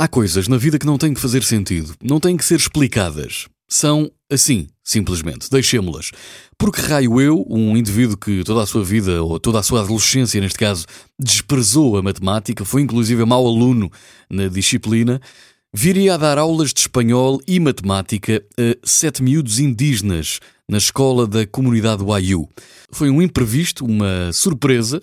Há coisas na vida que não têm que fazer sentido, não têm que ser explicadas. São assim, simplesmente. Deixemo-las. Porque raio eu, um indivíduo que toda a sua vida, ou toda a sua adolescência neste caso, desprezou a matemática, foi inclusive mau aluno na disciplina, viria a dar aulas de espanhol e matemática a sete miúdos indígenas na escola da comunidade Waiu. Foi um imprevisto, uma surpresa,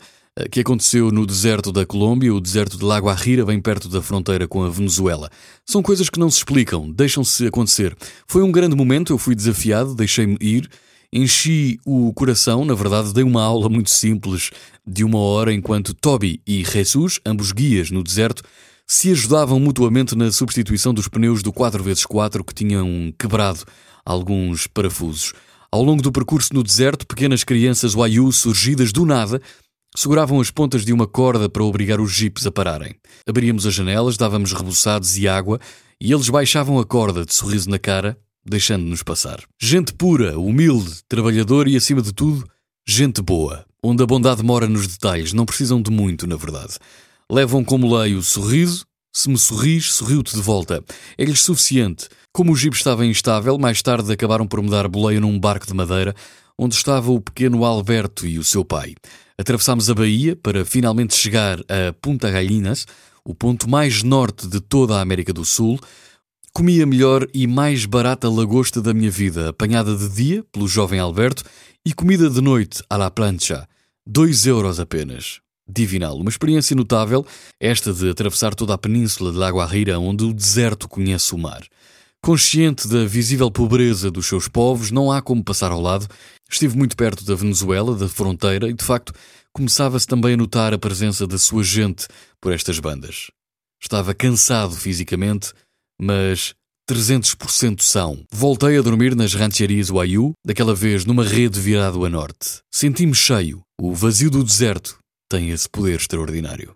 que aconteceu no deserto da Colômbia, o deserto de Lago Arrira, bem perto da fronteira com a Venezuela. São coisas que não se explicam, deixam-se acontecer. Foi um grande momento, eu fui desafiado, deixei-me ir, enchi o coração, na verdade, dei uma aula muito simples de uma hora enquanto Toby e Jesus, ambos guias no deserto, se ajudavam mutuamente na substituição dos pneus do 4x4 que tinham quebrado alguns parafusos. Ao longo do percurso no deserto, pequenas crianças Waiu surgidas do nada Seguravam as pontas de uma corda para obrigar os jipes a pararem. Abríamos as janelas, dávamos reboçados e água, e eles baixavam a corda de sorriso na cara, deixando-nos passar. Gente pura, humilde, trabalhadora e, acima de tudo, gente boa, onde a bondade mora nos detalhes, não precisam de muito, na verdade. Levam como lei o sorriso, se me sorris, sorriu-te de volta. É-lhes suficiente. Como o jipe estava instável, mais tarde acabaram por me dar boleia num barco de madeira, onde estava o pequeno Alberto e o seu pai. Atravessámos a Bahia para finalmente chegar a Punta Gallinas, o ponto mais norte de toda a América do Sul. Comi a melhor e mais barata lagosta da minha vida, apanhada de dia pelo jovem Alberto, e comida de noite à la plancha. Dois euros apenas. Divinal. Uma experiência notável, esta de atravessar toda a península de Lago Arrira, onde o deserto conhece o mar. Consciente da visível pobreza dos seus povos, não há como passar ao lado. Estive muito perto da Venezuela, da fronteira, e de facto começava-se também a notar a presença da sua gente por estas bandas. Estava cansado fisicamente, mas 300% são. Voltei a dormir nas rancherias Waiu, daquela vez numa rede virado a norte. Senti-me cheio. O vazio do deserto tem esse poder extraordinário.